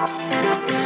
you